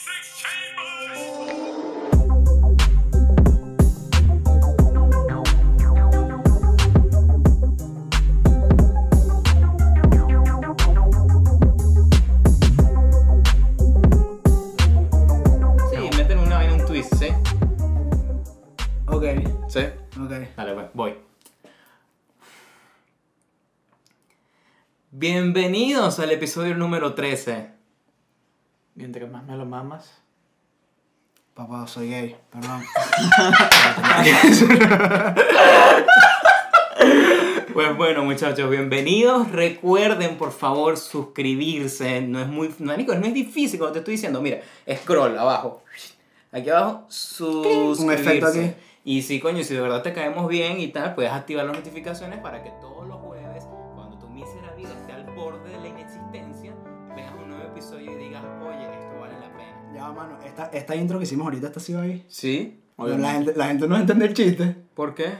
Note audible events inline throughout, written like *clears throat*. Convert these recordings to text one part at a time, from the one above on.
Sí, métele una vaina, un twist, ¿sí? Ok, ¿Sí? ok. Dale, pues, voy. Bienvenidos al episodio número 13. Mientras más me lo mamas. Papá, soy gay, perdón. *laughs* Pues bueno, muchachos, bienvenidos. Recuerden, por favor, suscribirse. No es muy. No, Nico, no es difícil como te estoy diciendo. Mira, scroll abajo. Aquí abajo, suscribirse. Un efecto aquí. Y si, coño, si de verdad te caemos bien y tal, puedes activar las notificaciones para que todos los mano, esta, esta intro que hicimos ahorita, ¿esta sí va ahí? ¿Sí? La gente, la gente no entiende el chiste. ¿Por qué?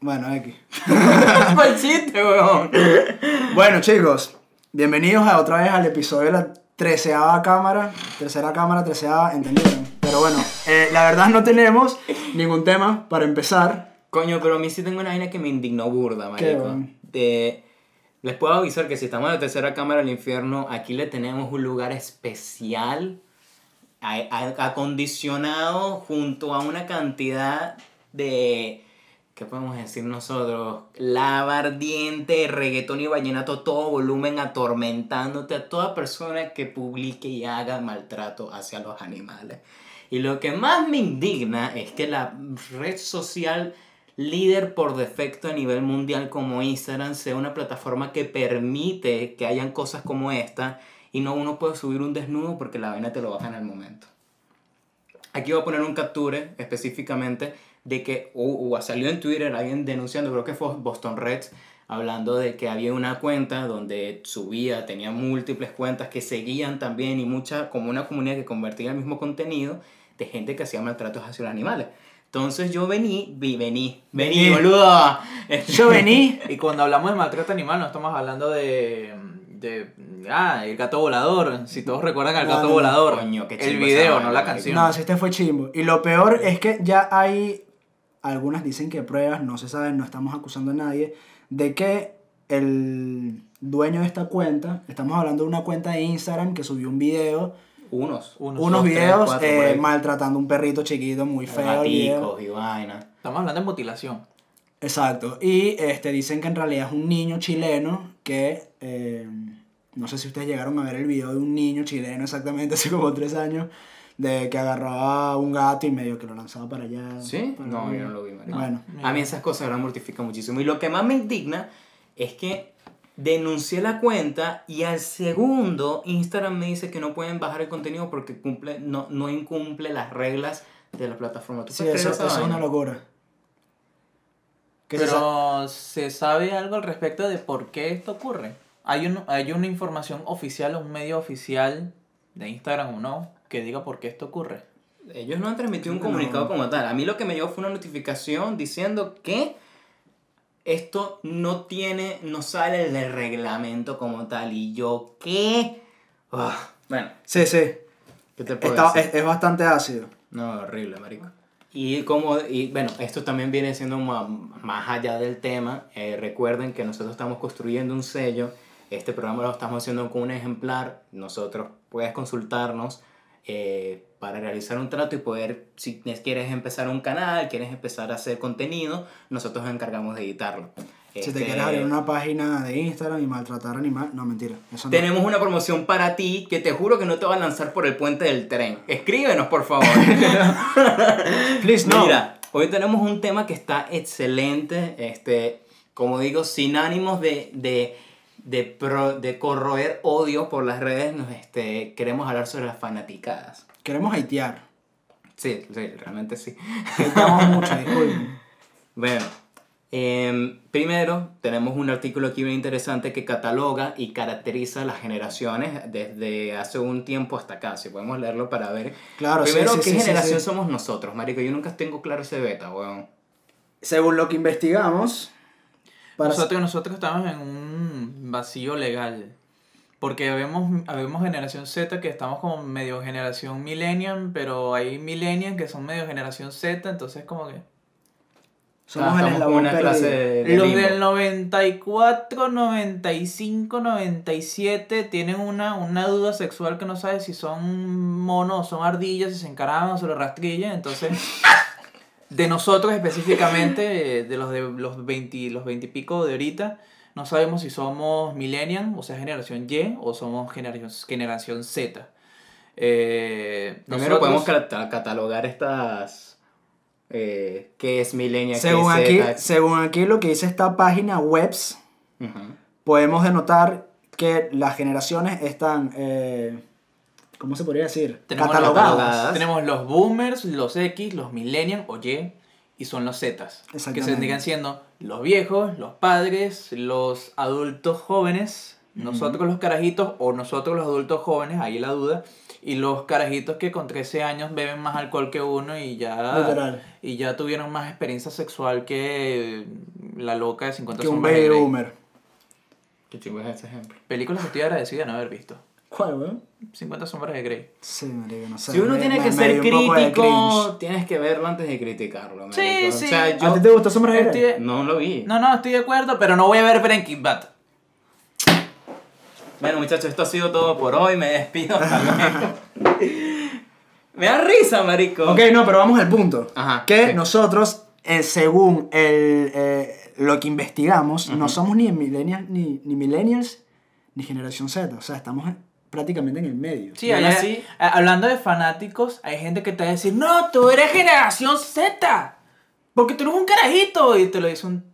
Bueno, X. ¿Cuál *laughs* chiste, weón? Bueno, chicos, bienvenidos a otra vez al episodio de la treceava cámara. Tercera cámara, treceava, ¿entendieron? Pero bueno, eh, la verdad no tenemos ningún tema para empezar. Coño, pero a mí sí tengo una vaina que me indignó burda, ¿Qué, marico. De... Les puedo avisar que si estamos en la tercera cámara del infierno, aquí le tenemos un lugar especial, acondicionado junto a una cantidad de... ¿Qué podemos decir nosotros? Lava ardiente, reggaetón y vallenato, todo volumen, atormentándote a toda persona que publique y haga maltrato hacia los animales. Y lo que más me indigna es que la red social líder por defecto a nivel mundial como Instagram sea una plataforma que permite que hayan cosas como esta y no uno puede subir un desnudo porque la vaina te lo baja en el momento. Aquí voy a poner un capture específicamente de que uh, uh, salió en Twitter alguien denunciando, creo que fue Boston Reds, hablando de que había una cuenta donde subía, tenía múltiples cuentas que seguían también y mucha, como una comunidad que convertía el mismo contenido de gente que hacía maltratos hacia los animales. Entonces yo vení, vi, vení, vení, Vení. boludo. Yo vení. *laughs* Y cuando hablamos de maltrato animal, no estamos hablando de. De ah, el gato volador. Si todos recuerdan al No, gato no, volador. Coño, qué el video, esa no la canción. No, si este fue chimbo. Y lo peor es que ya hay, algunas dicen que pruebas, no se sabe, no estamos acusando a nadie, de que el dueño de esta cuenta, estamos hablando de una cuenta de Instagram que subió un video, Unos. Unos unos dos, tres, videos cuatro, eh, maltratando a un perrito chiquito muy feo. Gaticos y vaina. Estamos hablando de mutilación. Exacto. Y este, dicen que en realidad es un niño chileno que. eh, no sé si ustedes llegaron a ver el video de un niño chileno exactamente hace como tres años. De que agarraba a un gato y medio que lo lanzaba para allá. ¿Sí? para No, allá. yo no lo vi. Bueno, A mí esas cosas ahora me mortifican muchísimo. Y lo que más me indigna es que denuncié la cuenta y al segundo Instagram me dice que no pueden bajar el contenido porque cumple, no, no incumple las reglas de la plataforma. ¿Tú sí, eso, es una locura. Que se sa- Pero, ¿se sabe algo al respecto de por qué esto ocurre? ¿Hay, un, ¿Hay una información oficial o un medio oficial de Instagram o no que diga por qué esto ocurre? Ellos no han transmitido un No. comunicado como tal. A mí lo que me llegó fue una notificación diciendo que esto no tiene, no sale del reglamento como tal. Y yo, ¿qué? Ah, bueno, Sí, sí. ¿qué te puedo Está- decir? es, es bastante ácido. No, horrible, marico. Y como, y bueno, esto también viene siendo ma- más allá del tema. Eh, recuerden que nosotros estamos construyendo un sello. Este programa lo estamos haciendo con un ejemplar. Nosotros puedes consultarnos eh, para realizar un trato y poder, si quieres empezar un canal, quieres empezar a hacer contenido, nosotros nos encargamos de editarlo. Si te quieres abrir una página de Instagram y maltratar animal, no, mentira. Eso no. Tenemos una promoción para ti que te juro que no te va a lanzar por el puente del tren. Escríbenos, por favor. *laughs* Please, no. Mira, hoy tenemos un tema que está excelente. Este, como digo, sin ánimos de, de, de, pro- de corroer odio por las redes, nos, este, queremos hablar sobre las fanaticadas. Queremos hatear. Sí, sí, realmente sí. Hateamos *laughs* mucho, disculpen. Bueno, em, primero tenemos un artículo aquí bien interesante que cataloga y caracteriza las generaciones desde hace un tiempo hasta acá. Si podemos leerlo para ver. Claro, Primero, sí, ¿qué sí, generación sí. somos nosotros, marico? Yo nunca tengo claro ese beta, weón. Según lo que investigamos, para Nosotros, nosotros estamos en un vacío legal. Porque vemos, vemos generación Z que estamos como medio generación millennial, pero hay millennials que son medio generación Z, entonces como que... Somos Ah, el eslabón una clase de, de Los limbo. del 94, 95, 97 tienen una, una duda sexual que no sabe si son monos o son ardillas, si se encaraban o se lo rastrillan. Entonces, *laughs* de nosotros específicamente, de los de los 20, los 20 y pico de ahorita, no sabemos si somos millennial, o sea, generación Y, o somos generación, generación Z. Eh, Primero podemos nosotros- cata- catalogar estas... Eh, ¿Qué es millennial? qué Según es aquí, Z? según aquí lo que dice esta página webs, podemos denotar que las generaciones están, eh, ¿cómo se podría decir? Tenemos Catalogadas. catalogadas. Tenemos los boomers, los X, los millennials o Y y son los Zetas. Que se indican siendo los viejos, los padres, los adultos jóvenes, nosotros los carajitos o nosotros los adultos jóvenes, ahí la duda. Y los carajitos que con 13 años beben más alcohol que uno y ya, Literal. y ya tuvieron más experiencia sexual que la loca de 50 Que un baby boomer. Qué chingo es ese ejemplo. Películas que estoy agradecida de no haber visto. ¿Cuál, weón? 50 sombras de Grey. Sí, marico, no sé. Si uno me- tiene me- que me ser crítico, tienes que verlo antes de criticarlo. Sí, marico. sí. O sea, ¿A ti te gustó Sombra de Grey? Estoy- no lo vi. No, no, estoy de acuerdo, pero no voy a ver Breaking Bad. Bueno, muchachos, esto ha sido todo por hoy. Me despido. *laughs* Me da risa, marico. Ok, no, pero vamos al punto. Ajá, que sí. nosotros, eh, según el, eh, lo que investigamos, no somos ni millennials, ni, ni millennials, ni generación Z. O sea, estamos en- prácticamente en el medio. Sí, hay- así- hablando de fanáticos, hay gente que te va a decir, no, tú eres generación Z, porque tú eres un carajito, y te lo dice un,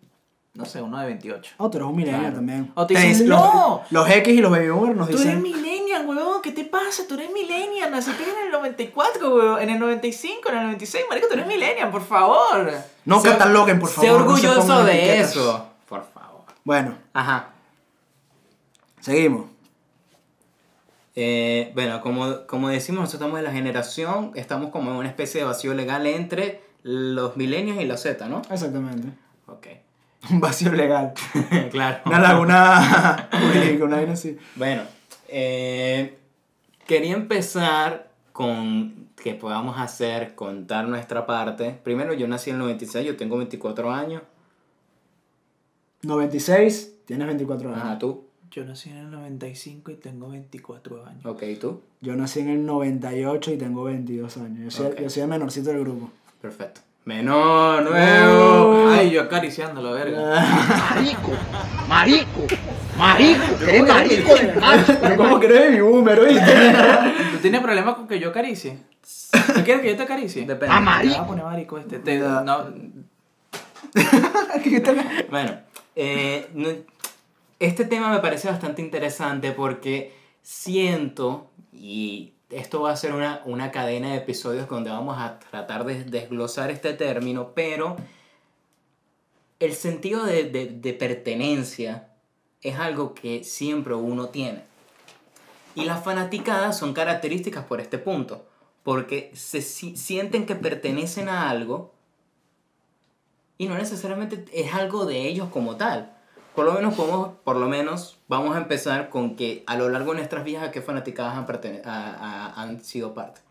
no sé, uno de 28. Oh, tú eres un millennial Claro. también. O te dicen, dicen- "No". Los, los X y los baby boomers nos Tú eres dicen... millennial, weón, ¿qué te pasa? Tú eres millennial, naciste en el 94, weón, en el 95, en el 96, marico, tú eres millennial, por favor. No Sé- cataloguen, por favor. Sé no se orgulloso de etiquetas. eso. Por favor. Bueno, Ajá. seguimos. Eh, bueno, como, como decimos, nosotros estamos en la generación, estamos como en una especie de vacío legal entre los milenios y los Z, ¿no? Exactamente. Ok. *laughs* Un vacío legal. *laughs* claro. Una laguna *laughs* jurídica, una vaina así. Bueno, eh, quería empezar con que podamos hacer, contar nuestra parte. Primero, yo nací en el 96, yo tengo 24 años. 96, tienes 24 años. Ajá, tú. Yo nací en el 95 y tengo 24 años. Ok, tú. Yo nací en el 98 y tengo 22 años. Yo soy, yo soy el menorcito del grupo. Perfecto. Menor, nuevo. Ay, yo acariciándolo, verga. *laughs* Marico, marico, marico, eres marico de. Pero ¿cómo que eres mi boomer, oíste? *laughs* ¿Tú tienes problema con que yo acaricie? ¿Tú quieres que yo te acaricie? Depende. Ah, Te marico. vas a poner marico este. Te- No. *laughs* Bueno, eh, no- este tema me parece bastante interesante porque siento, y esto va a ser una, una cadena de episodios donde vamos a tratar de desglosar este término, pero el sentido de, de- de pertenencia es algo que siempre uno tiene. Y las fanaticadas son características por este punto, porque se si- sienten que pertenecen a algo y no necesariamente es algo de ellos como tal. Por lo menos podemos, por lo menos vamos a empezar con que a lo largo de nuestras vidas a qué fanaticadas han, a- a- han sido parte.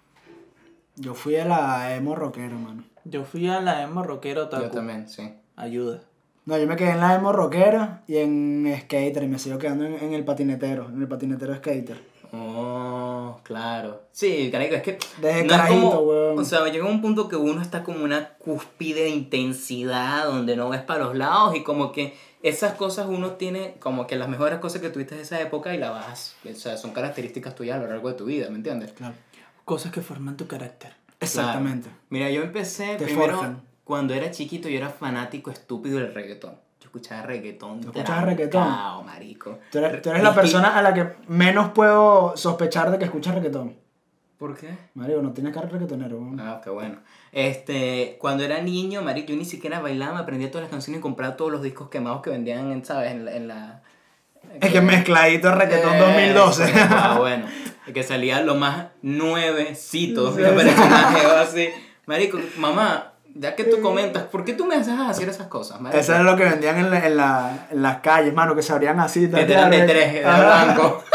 Yo fui a la emo rockera, mano. yo fui a la emo rockero Yo también, sí. Ayuda. No, yo me quedé en la emo rockera y en skater y me sigo quedando en, en el patinetero, en el patinetero skater. Oh, claro. Sí, carico, es que Desde no es carajito, como, weón. o sea, llega un punto que uno está como una cúspide de intensidad donde no ves para los lados y como que esas cosas uno tiene como que las mejores cosas que tuviste de esa época y la vas, o sea, son características tuyas a lo largo de tu vida, ¿me entiendes? Claro. Cosas que forman tu carácter. Exactamente. Claro. Mira, yo empecé Te primero forjan. cuando era chiquito, yo era fanático estúpido del reggaetón. Yo escuchaba reggaetón. ¿Tú escuchabas reggaetón? marico. Tú eres, tú eres la persona a la que menos puedo sospechar de que escucha reggaetón. ¿Por qué? Mario, no tienes cara de reggaetonero, weón. Ah, qué bueno. Este, cuando era niño, marico, yo ni siquiera bailaba, me aprendía todas las canciones y compraba todos los discos quemados que vendían, en, ¿sabes? En la... en la- Es que mezcladito reggaetón Eh, 2012. Ah, bueno. Que salía lo más nuevecito de personaje o así. Marico, mamá, ya que tú comentas, ¿por qué tú me haces hacer esas cosas, marico? Eso era lo que vendían en, la- en, la- en las calles, mano, que se abrían así. Te dan de tres, de Ajá. *laughs*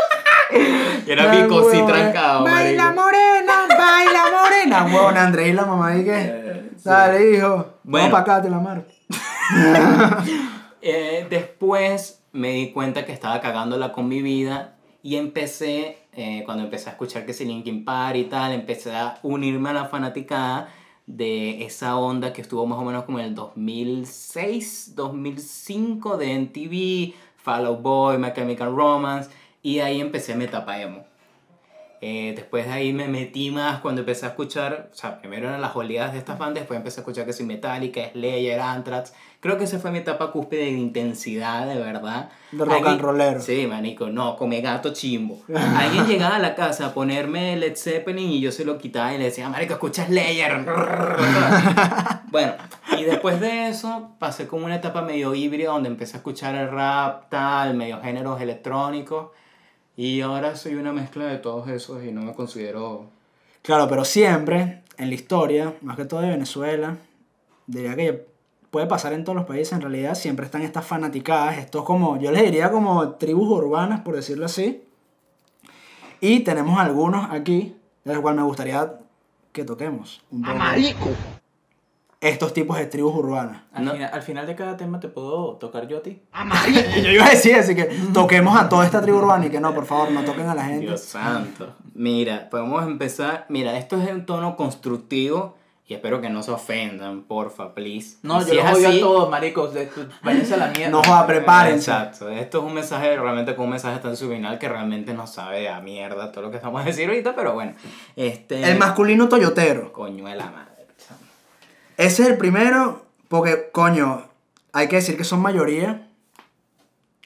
*laughs* Era así huevón, trancado, Baila morena, baila morena. *laughs* Huevón, Andrés y la mamá y que. Dale, hijo. Bueno. Vamos para acá, te la maro. *laughs* Eh, después me di cuenta que estaba cagándola con mi vida y empecé, eh, cuando empecé a escuchar que si Linkin Park y tal, empecé a unirme a la fanaticada de esa onda que estuvo más o menos como en el 2006, 2005 de MTV, Fall Out Boy, My Chemical Romance y ahí empecé mi etapa emo. Eh, después de ahí me metí más cuando empecé a escuchar, o sea, primero eran las oleadas de estas bandas, después empecé a escuchar que si Metallica, Slayer, Anthrax. Creo que esa fue mi etapa cúspide de intensidad, de verdad. De rock and rollero. Sí, manico, no, come gato chimbo. Alguien llegaba a la casa a ponerme Led Zeppelin y yo se lo quitaba y le decía, marico, escucha Slayer. *laughs* bueno, y después de eso pasé como una etapa medio híbrida donde empecé a escuchar el rap, tal, medio géneros electrónicos. Y ahora soy una mezcla de todos esos y no me considero... Claro, pero siempre en la historia, más que todo de Venezuela, diría que puede pasar en todos los países, en realidad siempre están estas fanaticadas, estos como, yo les diría como tribus urbanas, por decirlo así. Y tenemos algunos aquí, de los cuales me gustaría que toquemos un poco Marico. Estos tipos de tribus urbanas. Al, No. final, al final de cada tema te puedo tocar yo a ti. *laughs* Y yo iba a decir así que *laughs* toquemos a toda esta tribu urbana y que no, por favor, no toquen a la gente. Dios santo. Mira, podemos empezar... Mira, esto es un tono constructivo y espero que no se ofendan, porfa, please. No, Y yo si los odio así- a todos, maricos. de- Váyanse a la mierda. No joda, prepárense. Exacto. Esto es un mensaje realmente con un mensaje tan subliminal que realmente no sabe a mierda todo lo que estamos a decir ahorita, pero bueno. Este. El masculino toyotero. Coño de la madre. Ese es el primero, porque, coño, hay que decir que son mayoría.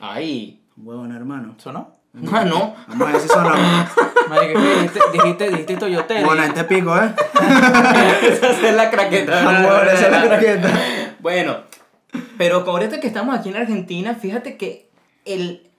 Ay. Huevón, hermano. ¿Sonó? Ah, no. Vamos a ver si son los... *laughs* Marico, ¿qué dijiste, dijiste, dijiste Toyotero. Bueno, este pico, ¿eh? *laughs* esa es la craqueta. Huevón, esa es la craqueta. Bueno, pero con ahorita que estamos aquí en Argentina, fíjate que el,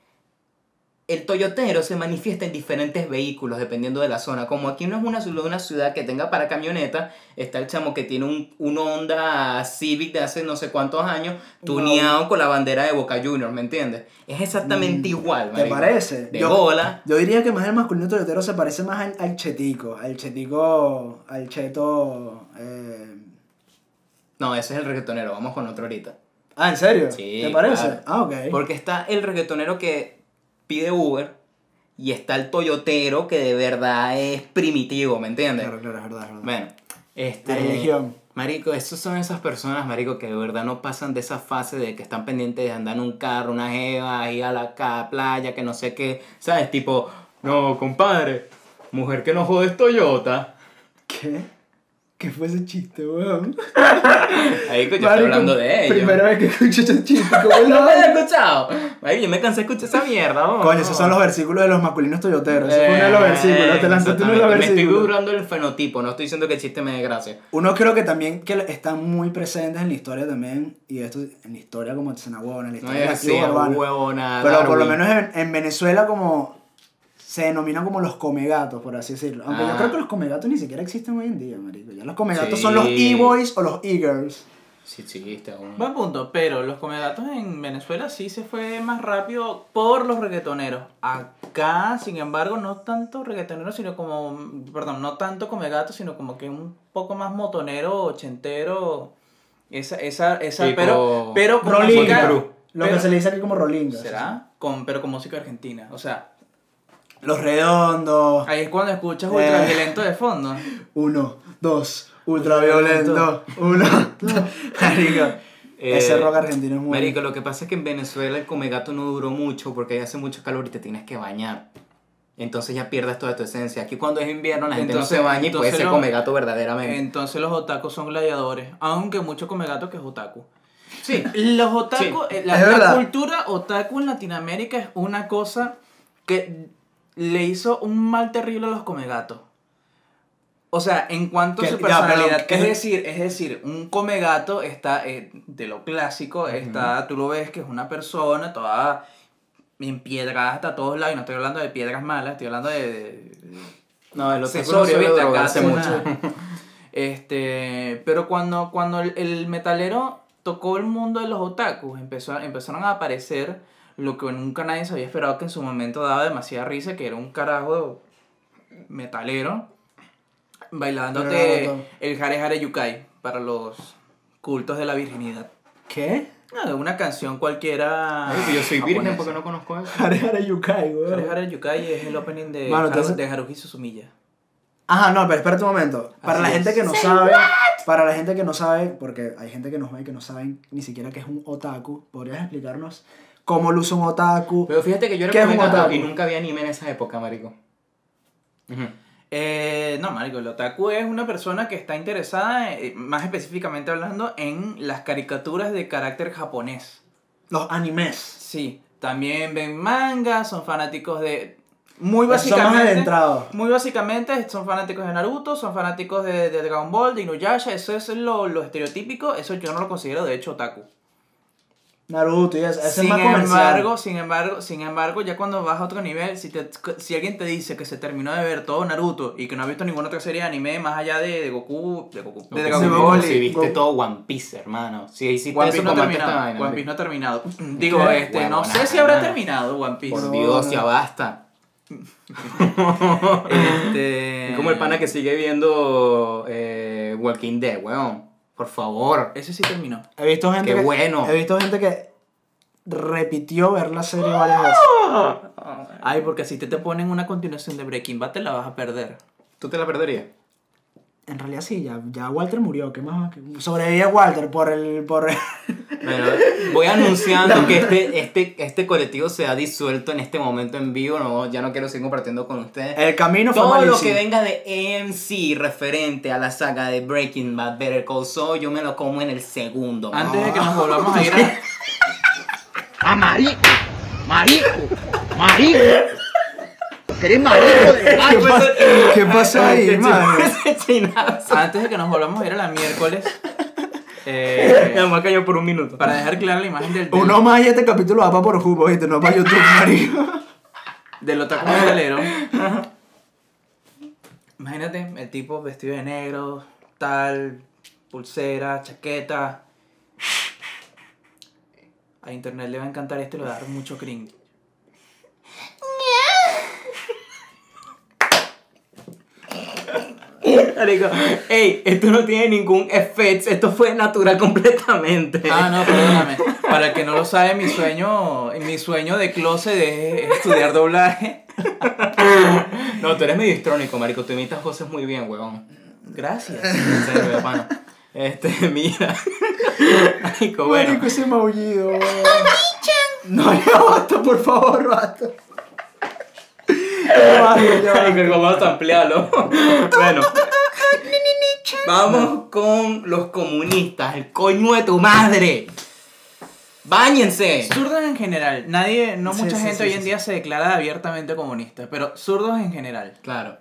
el toyotero se manifiesta en diferentes vehículos dependiendo de la zona. Como aquí no es una, ciudad- una ciudad que tenga para camioneta, está el chamo que tiene un, un Honda Civic de hace no sé cuántos años, tuneado con la bandera de Boca Juniors, ¿me entiendes? Es exactamente igual, ¿Te marico. parece? De Yo- bola. Yo diría que más el masculino toyotero se parece más al, al chetico. Al chetico. Al cheto. Eh... No, ese es el reggaetonero, vamos con otro ahorita. Ah, ¿en serio? Sí, ¿Te parece? claro. Ah, ok. Porque está el reggaetonero que pide Uber y está el toyotero que de verdad es primitivo, ¿me entiendes? Claro, claro, es verdad, es verdad. Bueno, este... La religión. Marico, esos son esas personas, marico, que de verdad no pasan de esa fase de que están pendientes de andar en un carro, una jeva, ir a la playa, que no sé qué, ¿sabes? Tipo, no, compadre, mujer que no jode es Toyota. ¿Qué? ¿Qué fue ese chiste, weón? *laughs* Ahí que yo estoy hablando de ellos. Primera vez que escucho ese chiste, ¿cómo *laughs* ¿No lo has escuchado? Marico, yo me cansé de escuchar esa mierda, vos. Coño, esos son los versículos de los masculinos toyoteros. Ese fue uno de los Eh, versículos. Te lanzaste uno de los exactamente. Me estoy versículos. burlando el fenotipo, no estoy diciendo que el chiste me dé gracia. Uno creo que también que están muy presentes en la historia también, y esto en la historia como Tsenahuevona, en la No historia de la huevona. Pero por lo menos en, en Venezuela como se denominan como los comegatos, por así decirlo. Aunque yo Ah. creo que los comegatos ni siquiera existen hoy en día, marico. Ya los comegatos Sí. son los e-boys o los e-girls. Sí, sí, está un... Buen punto, pero los comegatos en Venezuela sí se fue más rápido por los reggaetoneros. Acá, sin embargo, no tanto reggaetonero, sino como, perdón, no tanto comegato, sino como que un poco más motonero, ochentero. Esa, esa, esa, Tipo pero, pero con música-. Lo pero- que se le dice aquí como rolinga. ¿Será? Con, pero con música argentina. O sea, Los redondos. ahí es cuando escuchas Eh. ultraviolento de fondo. Uno, dos, ultraviolento. Uno, *laughs* dos. Marico. Eh, Ese rock argentino es muy. Marico, lo que pasa es que en Venezuela el comegato no duró mucho porque ahí hace mucho calor y te tienes que bañar. Entonces ya pierdes toda tu esencia. Aquí cuando es invierno la gente Entonces- no se baña y puede ser comegato verdaderamente. Entonces los otakus son gladiadores. Aunque mucho comegato que es otaku. Sí. *laughs* Los otaku, Sí, eh, la, la cultura otaku en Latinoamérica es una cosa que le hizo un mal terrible a los comegatos. O sea, en cuanto a Que- su ya, personalidad, que- es decir, es decir, un comegato está eh, de lo clásico, está, tú lo ves que es una persona toda empiedrada hasta todos lados, y no estoy hablando de piedras malas, estoy hablando de- de No, ¿viste? Acá drogarse hace mucho. *laughs* Este, pero cuando, cuando el, el metalero tocó el mundo de los otakus, empezó, empezaron a aparecer lo que nunca nadie se había esperado que en su momento daba demasiada risa, que era un carajo metalero bailándote el Hare Hare Yukai para los cultos de la virginidad. ¿Qué? Ah, una canción cualquiera. Ay, yo soy virgen porque no conozco eso. Hare Hare Yukai, Hare weón. Hare Yukai es el opening de, Mano, Haru- entonces- de Haruhi Suzumiya. Ajá, no, pero espérate un momento. Para Así la es. gente que no sabe, para la gente que no sabe, porque hay gente que nos ve que no saben ni siquiera qué es un otaku, ¿podrías explicarnos cómo luce un otaku? Pero fíjate que yo era ¿Qué es un otaku y nunca vi anime en esa época, marico. Eh, no, marico, el otaku es una persona que está interesada, eh, más específicamente hablando, en las caricaturas de carácter japonés. Los animes. Sí, también ven manga, son fanáticos de... Muy básicamente... adentrados. Muy básicamente son fanáticos de Naruto, son fanáticos de, de Dragon Ball, de Inuyasha, eso es lo, lo estereotípico, eso yo no lo considero de hecho otaku. Naruto y eso. Ese sin es más comercial. embargo, sin embargo, sin embargo, ya cuando vas a otro nivel, si, te, si alguien te dice que se terminó de ver todo Naruto y que no ha visto ninguna otra serie de anime más allá de, de Goku, de Goku, de Dragon Goku, Ball, si y- viste Goku. todo One Piece, hermano. Si hiciste One eso, Piece no ha terminado. One. Piece no ha terminado. *laughs* *laughs* Digo, ¿Qué? este, no sé si habrá nada. terminado One Piece. Por Dios, ya basta. *laughs* Este, Es como el pana que sigue viendo eh, Walking Dead, weón. Por favor. Ese sí terminó. He visto gente Qué que, bueno. He visto gente que repitió ver la serie varias veces. Ay, porque si te, te ponen una continuación de Breaking Bad te la vas a perder. ¿Tú te la perderías? En realidad sí, ya, ya Walter murió. ¿Qué más? Sobrevive Walter por el... Por. Bueno, *laughs* voy anunciando que este, este, este colectivo se ha disuelto en este momento en vivo. No, ya no quiero seguir compartiendo con ustedes. el camino fue Todo lo que venga de AMC referente a la saga de Breaking Bad, Better Call Saul, yo me lo como en el segundo. Antes de que nos volvamos a ir a... *laughs* ¡Ah, marico! ¡Marico! ¡Marico! ¿Eres marico de? ¿Qué, pasa, ¿Qué pasa ahí, chinazo. *laughs* Antes de que nos volvamos a ir a la miércoles, *laughs* eh, Me me cayó por un minuto. para dejar clara la imagen del, del, Uno más y este capítulo va para por Jubo, ¿viste? No para YouTube, marico. del otaku metalero. Imagínate el tipo vestido de negro, tal, pulsera, chaqueta. A internet le va a encantar esto y le va a dar mucho cringe. *laughs* Marico, ey, esto no tiene ningún efecto, esto fue natural *laughs* completamente. Ah, no, perdóname. Para el que no lo sabe, mi sueño, mi sueño de closet es estudiar doblaje. *laughs* No, tú eres medio histrónico, marico, tú imitas voces muy bien, huevón. Gracias. En serio, de pana. Este, mira. Marico, bueno. Marico, ese maullido, weón. No, ya basta, por favor, basta. Vamos a ampliarlo. *laughs* Bueno. Vamos con los comunistas, el coño de tu madre. Báñense. Zurdos en general. Nadie, no Sí, mucha sí, gente sí, hoy sí, en sí. día se declara abiertamente comunista, pero zurdos en general. Claro.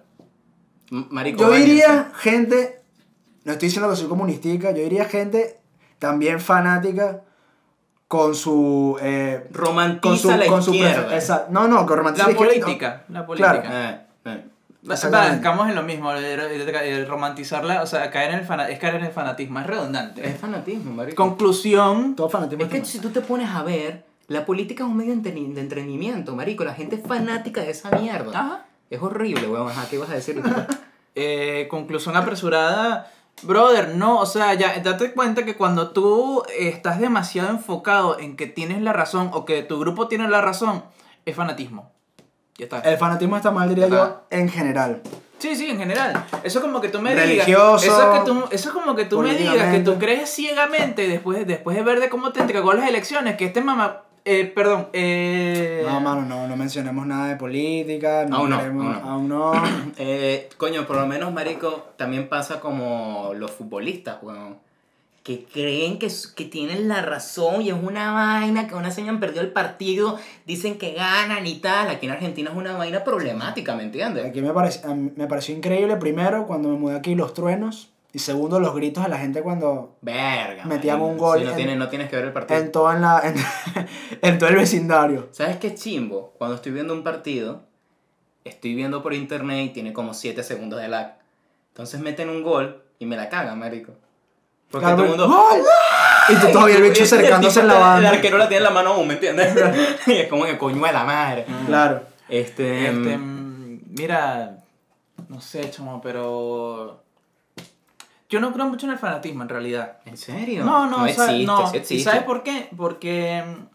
M- Marico, Yo báñense. diría gente, no estoy diciendo que soy comunistica, yo diría gente también fanática con su... Eh, Romantiza la izquierda. prefer- esa- no, no, con romantiza La izquierda, política, la política. Claro. Eh, eh. Estamos en lo mismo, el, el- el romantizarla, o sea, caer en el fana- es caer en el fanatismo, es redundante. Es fanatismo, marico. Conclusión, Todo fanatismo. Es que si tú te pones a ver, la política es un medio de entretenimiento, marico. La gente es fanática de esa mierda. Ajá. Es horrible, weón. Ajá, ¿qué ibas a decir? *laughs* eh, conclusión apresurada, brother, no, o sea, ya date cuenta que cuando tú estás demasiado enfocado en que tienes la razón o que tu grupo tiene la razón, es fanatismo. Ya está. El fanatismo está mal, diría yo, en general. Sí, sí, en general. Eso es como que tú me Religioso, digas. Eso es, que tú, eso es como que tú me digas que tú crees ciegamente después, después de ver de cómo te entregó las elecciones, que este mamá. Eh, perdón, eh. No, mano, no, no mencionemos nada de política. No Aún no, queremos- aún no. aún no. *clears throat* Eh, coño, por lo menos, marico, también pasa como los futbolistas, weón. Que creen que, que tienen la razón y es una vaina, que una se hayan perdido el partido, dicen que ganan y tal. Aquí en Argentina es una vaina problemática, ¿me entiendes? Aquí me, parec- me pareció increíble, primero, cuando me mudé aquí, los truenos. Y segundo, los gritos de la gente cuando... Verga. Metían un gol Sí, no, en- tienes, no tienes que ver el partido. En todo, en la, en, *laughs* en todo el vecindario. ¿Sabes qué chimbo? Cuando estoy viendo un partido, estoy viendo por internet y tiene como 7 segundos de lag. Entonces meten un gol y me la cagan, marico. Porque Claro, todo el mundo... ¡Gol! Y tú *laughs* todavía el bicho acercándose en la El banda. arquero la tiene en la mano aún, ¿me entiendes? *laughs* y es como que coño de la madre. Claro. Este. Este, mm, mm, mira, no sé, chamo, pero. Yo no creo mucho en el fanatismo, en realidad. ¿En serio? No, no, no existe, no. sí ¿Y existe. sabes por qué? Porque. mm,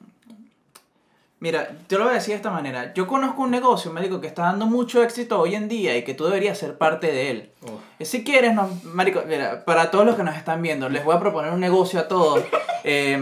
Mira, yo lo voy a decir de esta manera. Yo conozco un negocio, médico, que está dando mucho éxito hoy en día y que tú deberías ser parte de él. Uf. Eh, Si quieres, no, marico, mira, para todos los que nos están viendo, les voy a proponer un negocio a todos. *laughs* Eh,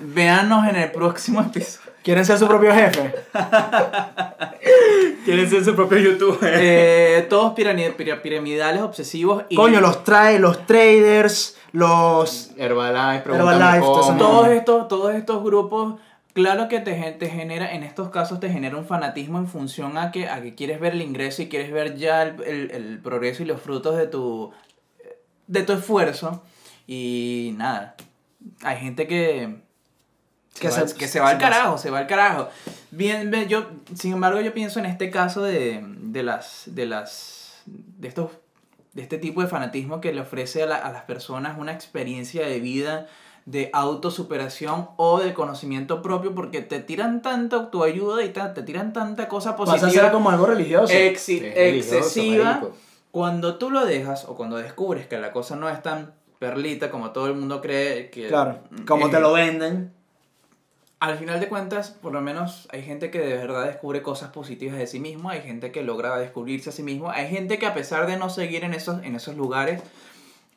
véanos en el próximo episodio. ¿Quieren ser su propio jefe? *laughs* Quieren ser su propio youtuber. Eh, todos piramidales obsesivos y Coño, los trae, los traders, los. Herbalife, Herbalife, cómo. todos estos, todos estos grupos, claro que te, te genera, en estos casos te genera un fanatismo en función a que, a que quieres ver el ingreso y quieres ver ya el, el- el progreso y los frutos de tu, de tu esfuerzo. Y nada, hay gente que, Que se, va, se- que se va al carajo, se va al carajo. Bien, ve, yo, sin embargo, yo pienso en este caso de, de las, de las, de estos, de este tipo de fanatismo que le ofrece a, la- a las personas una experiencia de vida, de autosuperación o de conocimiento propio, porque te tiran tanta autoayuda y ta- te tiran tanta cosa Pasa a positiva, ser como algo religioso. exi- Sí, es religioso, excesiva. marico. Cuando tú lo dejas o cuando descubres que la cosa no es tan perlita como todo el mundo cree que Claro. Como eh, te lo venden. Al final de cuentas, por lo menos hay gente que de verdad descubre cosas positivas de sí mismo, hay gente que logra descubrirse a sí mismo, hay gente que a pesar de no seguir en esos, en esos lugares,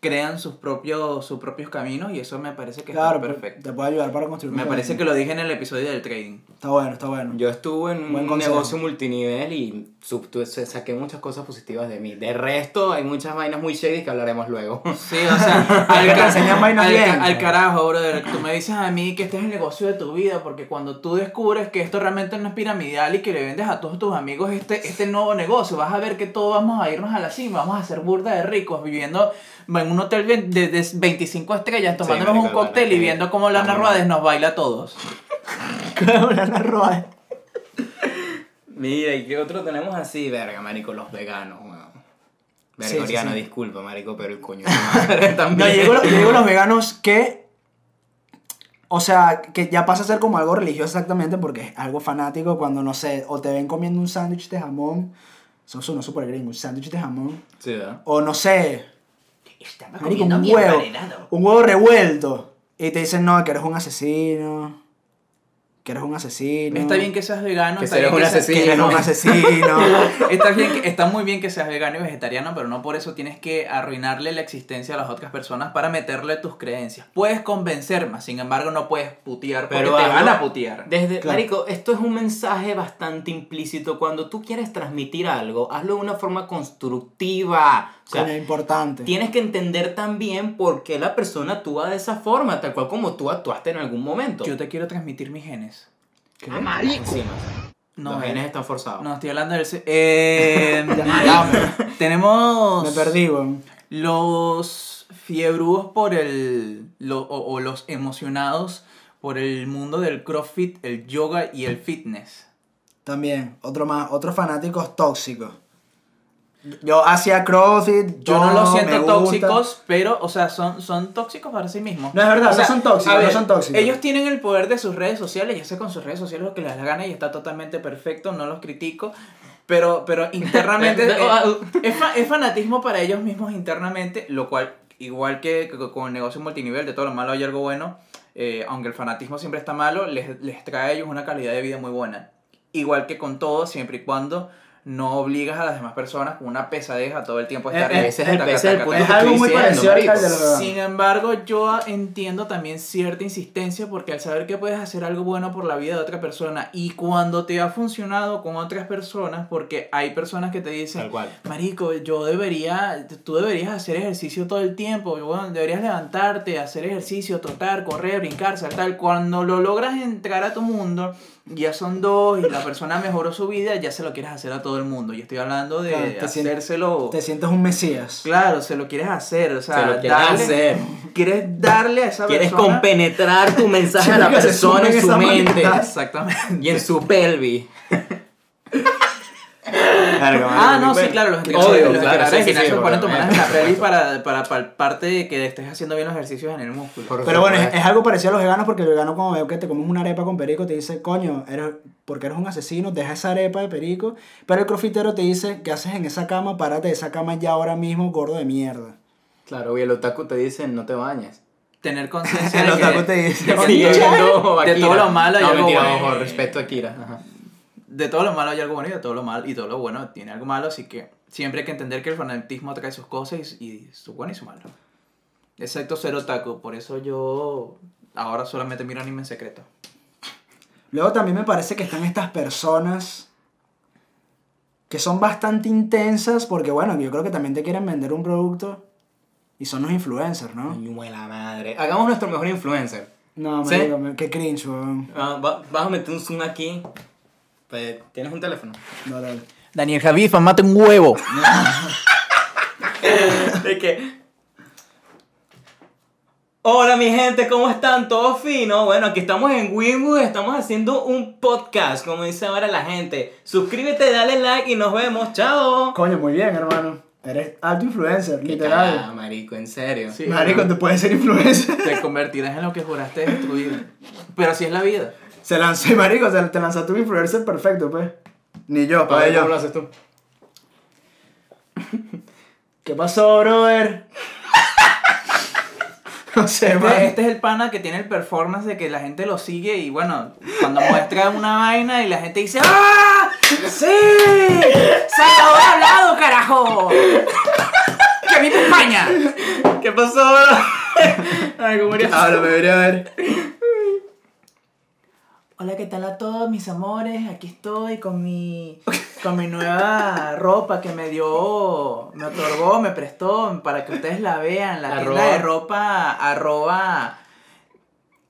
crean sus propios, sus propios caminos y eso me parece que Claro, está perfecto. te puede ayudar para construir un Me parece camino. que lo dije en el episodio del trading. Está bueno, está bueno. Yo estuve en Buen un consejo. negocio multinivel y sub- saqué muchas cosas positivas de mí. De resto, hay muchas vainas muy shady que hablaremos luego. Sí, o sea, *laughs* Al vainas bien. al carajo, brother. Tú me dices a mí que este es el negocio de tu vida, porque cuando tú descubres que esto realmente no es piramidal y que le vendes a todos tus amigos este, este nuevo negocio, vas a ver que todos vamos a irnos a la cima, vamos a ser burda de ricos, viviendo en un hotel de, de- de 25 estrellas, tomándonos marico, un cóctel y viendo cómo Lana. Ruades nos baila a todos. *laughs* Una roa. Mira, ¿y qué otro tenemos así? Verga, marico, los veganos, weón. Sí, Verga, sí, sí. disculpa, marico, pero el coño de *laughs* madre también. No, yo digo, yo digo los veganos que. O sea, que ya pasa a ser como algo religioso exactamente porque es algo fanático cuando, no sé, o te ven comiendo un sándwich de jamón. Eso suena súper gringo, un sándwich de jamón. Sí, ¿verdad? O no sé, Estaba marico, comiendo un mi huevo. Un huevo revuelto. Y te dicen, no, que eres un asesino. Que eres un asesino. Está bien que seas vegano, Que está bien un que seas- Que eres un asesino. *laughs* Está, bien que- está muy bien que seas vegano y vegetariano, pero no por eso tienes que arruinarle la existencia a las otras personas para meterle tus creencias. Puedes convencer más, sin embargo no puedes putear porque Pero te van a putear. Desde, Claro. Marico, esto es un mensaje bastante implícito. Cuando tú quieres transmitir algo, hazlo de una forma constructiva. O sea, Coño, importante. tienes que entender también por qué la persona actúa de esa forma, tal cual como tú actuaste en algún momento. Yo te quiero transmitir mis genes. ¿Qué? Marico. Encima. No, Los eh. genes están forzados. No, estoy hablando del... Eh, *laughs* tenemos... Me perdí, weón. Los fiebrudos por el... lo- o, o los emocionados por el mundo del crossfit, el yoga y el fitness. También, otro más, otros fanáticos tóxicos. Yo hacía CrossFit, Yo no los siento gusta. tóxicos, pero, o sea, son, son tóxicos para sí mismos. No es verdad, O no son tóxicos, a no ver, son tóxicos. Ellos tienen el poder de sus redes sociales, ya sé con sus redes sociales lo que les da la gana y está totalmente perfecto, no los critico. Pero, pero *laughs* internamente eh, es, fa- es fanatismo para ellos mismos internamente, lo cual, igual que, que con el negocio multinivel, de todo lo malo hay algo bueno, eh, aunque el fanatismo siempre está malo, les, les trae a ellos una calidad de vida muy buena. Igual que con todo, siempre y cuando no obligas a las demás personas con una pesadez a todo el tiempo estar Eh, eh, ese es taca, es el taca, Es algo muy parecido al. Sin embargo, yo entiendo también cierta insistencia porque al saber que puedes hacer algo bueno por la vida de otra persona y cuando te ha funcionado con otras personas, porque hay personas que te dicen, cual. Marico, yo debería, tú deberías hacer ejercicio todo el tiempo, bueno, deberías levantarte, hacer ejercicio, trotar, correr, brincar, saltar. Cuando lo logras entrar a tu mundo, ya son dos y la persona mejoró su vida, ya se lo quieres hacer a todo el mundo. Yo estoy hablando de Claro, te sientes- hacérselo... Te sientes un mesías. Claro, se lo quieres hacer, o sea, Se lo quieres darle- hacer. Quieres darle a esa Quieres persona... compenetrar tu mensaje a la persona en su mente manita. Exactamente. y en su pelvis. Verga, Ah, no, sí, claro, los entrenadores, los claro, entrenadores sí, de sí, gimnasio sí, ponen tu porque- mano en la *laughs* peli para, para, para parte de que estés haciendo bien los ejercicios en el músculo. Por Pero bueno, es, algo parecido a los veganos porque el vegano cuando veo que te comes una arepa con perico te dice, coño, eres, porque eres un asesino, deja esa arepa de perico. Pero el crofitero te dice, ¿qué haces en esa cama? Párate de esa cama ya ahora mismo, gordo de mierda. Claro, y el otaku te dice, no te bañes. Tener *laughs* conciencia de El otaku que te dice, de que- *laughs* de todo lo malo no, algo mentira, bueno. ojo, respeto a Akira. Ajá. De todo lo malo hay algo bueno y de todo lo malo y todo lo bueno tiene algo malo, así que siempre hay que entender que el fanatismo trae sus cosas y, y su bueno y su malo. Excepto ser otaku, por eso yo ahora solamente miro anime en secreto. Luego también me parece que están estas personas que son bastante intensas porque, bueno, yo creo que también te quieren vender un producto y son los influencers, ¿no? Madre. Hagamos nuestro mejor influencer. No, ¿Sí? qué cringe, weón. Ah, va- vas a meter un zoom aquí. ¿Tienes un teléfono? No, dale. Daniel Javifa, mate un huevo. *laughs* de que... Hola mi gente, ¿cómo están? ¿Todo fino? Bueno, aquí estamos en Winwood, estamos haciendo un podcast, como dice ahora la gente. Suscríbete, dale like y nos vemos. ¡Chao! Coño, muy bien, hermano. Eres alto influencer, Ah, literal. marico, en serio. Sí. Marico, tú puedes ser influencer. Te convertirás en lo que juraste destruir. Pero así es la vida. Se lanzó, *laughs* marico, se te lanzaste un influencer perfecto, pues. Ni yo, para ello. ¿Cómo lo haces tú? ¿Qué pasó, brother? *laughs* no sé. Este, este es el pana que tiene el performance de que la gente lo sigue y bueno, cuando muestra una vaina y la gente dice ¡Ah! ¡Sí! ¡Salvador ha hablado, carajo! ¡Que vive España! ¿Qué pasó? *laughs* Ay, ¿cómo eres? Ahora me veré a ver. Hola, ¿qué tal a todos mis amores? Aquí estoy con mi, con mi nueva *laughs* ropa que me dio, me otorgó, me prestó para que ustedes la vean. La Arroba. tienda de ropa, arroba,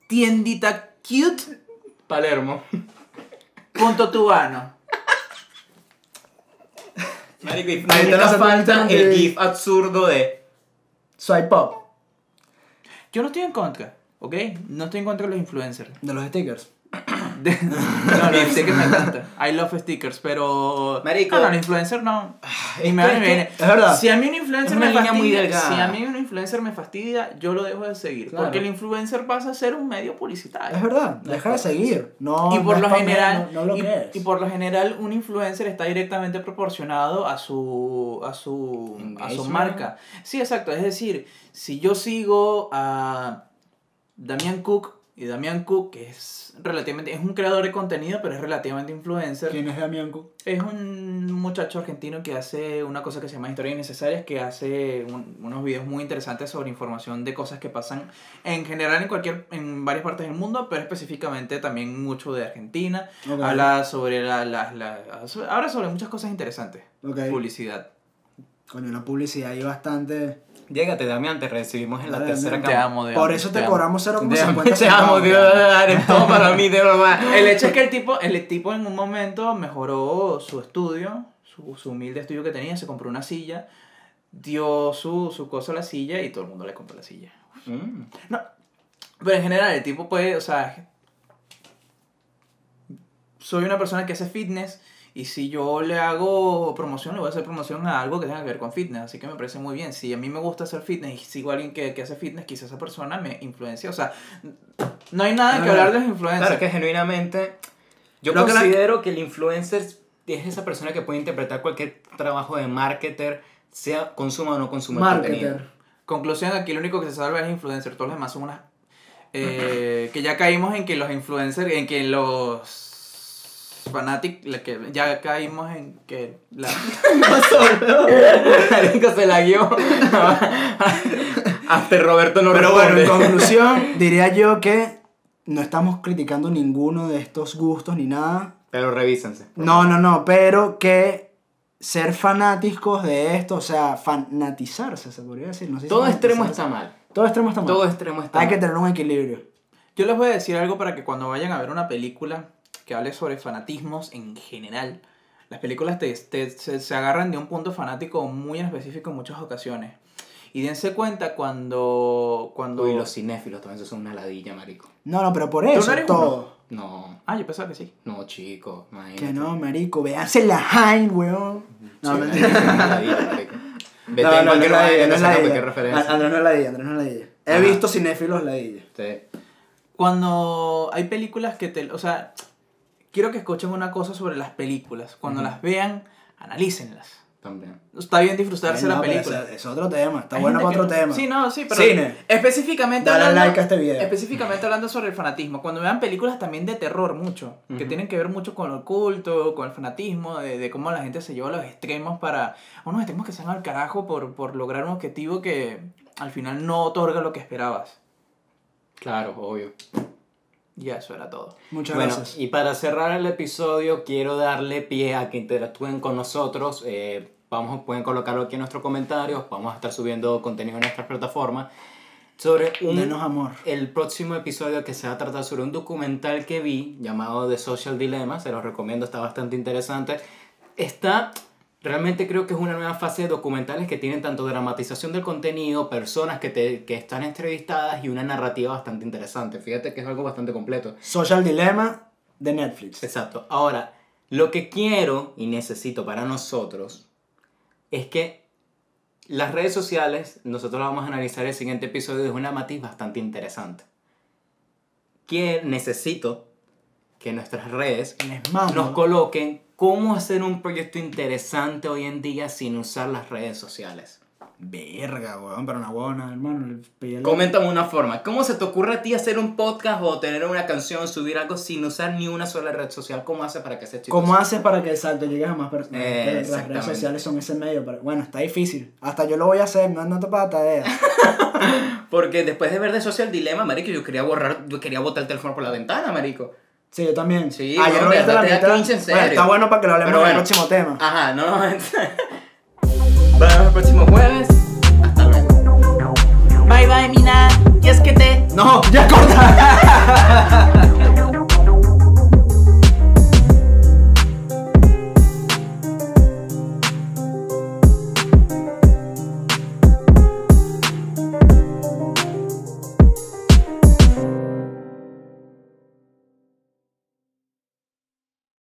tiendita cute, Palermo. punto tubano. Marico, lo *laughs* hace falta el gif absurdo de... Swipe up. Yo no estoy en contra, ¿ok? No estoy en contra de los influencers. De los stickers. De- no, los stickers me encantan. I love stickers, pero. Marico. No, no, el influencer no. Y me que- va y me que- viene. es verdad. Si a mí un influencer me muy fastidia. delgada. Si a mí un influencer me fastidia, yo lo dejo de seguir. Claro. Porque el influencer pasa a ser un medio publicitario. Es verdad, deja de seguir. No, y por no lo general No, no lo y, que y por lo general un influencer está directamente proporcionado a su a su a su marca sí exacto es decir si yo sigo a Damián Cook y Damián Cook que es relativamente es un creador de contenido pero es relativamente influencer ¿Quién es Damián Cook? es un muchacho argentino que hace una cosa que se llama Historias Innecesarias, que hace un- unos videos muy interesantes sobre información de cosas que pasan en general en cualquier en varias partes del mundo, pero específicamente también mucho de Argentina. Habla sobre la, la, la- habla sobre muchas cosas interesantes. Ok. Publicidad. Coño, una publicidad ahí bastante. Llégate, Damián, te recibimos en la tercera Damián. Te cama. amo, de Por eso te, cobramos Te 0,50 amo, te amo. Dios, eres todo para mí, de verdad. *laughs* El hecho es que el tipo, el tipo en un momento mejoró su estudio, su, su humilde estudio que tenía, se compró una silla, dio su, su cosa a la silla y todo el mundo le compró la silla. Mm. No, pero en general el tipo puede, o sea, soy una persona que hace fitness y si yo le hago promoción, le voy a hacer promoción a algo que tenga que ver con fitness, así que me parece muy bien. Si a mí me gusta hacer fitness y sigo a alguien que, que hace fitness, quizá esa persona me influencia, o sea, no hay nada que hablar de los influencers. Claro, que genuinamente yo Lo que la- considero que el influencer es esa persona que puede interpretar cualquier trabajo de marketer, sea consuma o no consuma el contenido. Marketer. Conclusión, aquí el único que se salva es el influencer, todos los demás son unas... eh, que ya caímos en que los influencers, en que los fanáticos, que ya caímos en que la... *laughs* Marico se la guió. Hasta Roberto no Pero bueno, en responde. conclusión, diría yo que no estamos criticando ninguno de estos gustos ni nada. Pero revísense. No, no, no, pero que ser fanáticos de esto, o sea, fanatizarse, se podría decir. No sé si Todo extremo está mal. Todo extremo está mal. Todo extremo está Hay que tener un equilibrio. Yo les voy a decir algo para que cuando vayan a ver una película que hable sobre fanatismos en general, las películas te, te- se, se agarran de un punto fanático muy en específico en muchas ocasiones. Y dense cuenta cuando... cuando... Uy, los cinéfilos también son una ladilla, marico. No, no, pero por eso, no todo. No, Ah, yo pensaba que sí. no, chico, imagínate. Que no, marico, véanse la Hine, weón. No, Sí, mentira. marico, una ladilla, marico. Vete No, no, no es no es sacan ladilla. cualquier referencia. Andrés no es ladilla, Andrés no es ladilla. He Ajá. visto cinéfilos ladilla. Sí. Cuando hay películas que te... O sea, quiero que escuchen una cosa sobre las películas. Cuando las vean, analícenlas. También. Está bien disfrutarse la no, pero película. ese- Es otro tema, está Hay bueno para otro que- tema. Sí, no, sí, pero Cine. específicamente Dale hablando, like a este video. específicamente hablando sobre el fanatismo, cuando vean películas también de terror mucho, que Ujú. tienen que ver mucho con el culto, con el fanatismo, de, de cómo la gente se lleva a los extremos para unos extremos que se van al carajo por, por lograr un objetivo que al final no otorga lo que esperabas. Claro, obvio. Y eso era todo. Muchas Bueno, gracias. y para cerrar el episodio, quiero darle pie a que interactúen con nosotros. Eh, vamos, pueden colocarlo aquí en nuestros comentarios. Vamos a estar subiendo contenido en nuestras plataformas. Sobre un, Denos amor. el próximo episodio que se va a tratar sobre un documental que vi llamado The Social Dilemma. Se los recomiendo, está bastante interesante. Está, realmente creo que es una nueva fase de documentales que tienen tanto dramatización del contenido, personas que, te, que están entrevistadas y una narrativa bastante interesante. Fíjate que es algo bastante completo. Social Dilemma de Netflix. Exacto. Ahora, lo que quiero y necesito para nosotros es que las redes sociales, nosotros las vamos a analizar en el siguiente episodio, es una matiz bastante interesante. Que necesito que nuestras redes nos coloquen cómo hacer un proyecto interesante hoy en día sin usar las redes sociales. Verga, weón, pero una buena, hermano. pídele- Coméntame una forma. ¿Cómo se te ocurre a ti hacer un podcast o tener una canción, subir algo sin usar ni una sola red social? ¿Cómo haces para que sea chistoso? ¿Cómo haces para que exacto llegues a más personas? Eh, las redes sociales son ese medio. Para... Bueno, está difícil. Hasta yo lo voy a hacer, no te para tarea. *laughs* Porque después de ver de Social Dilema, marico, yo quería borrar, yo quería botar el teléfono por la ventana, marico. Sí, yo también. Sí, Ayer no, la mitad. En serio. Bueno, está bueno para que lo hablemos en el próximo tema. Ajá, no *laughs* nos Vemos el próximo jueves. Hasta luego. Bye bye, Mina. Y es que te. No, ya corta. *laughs*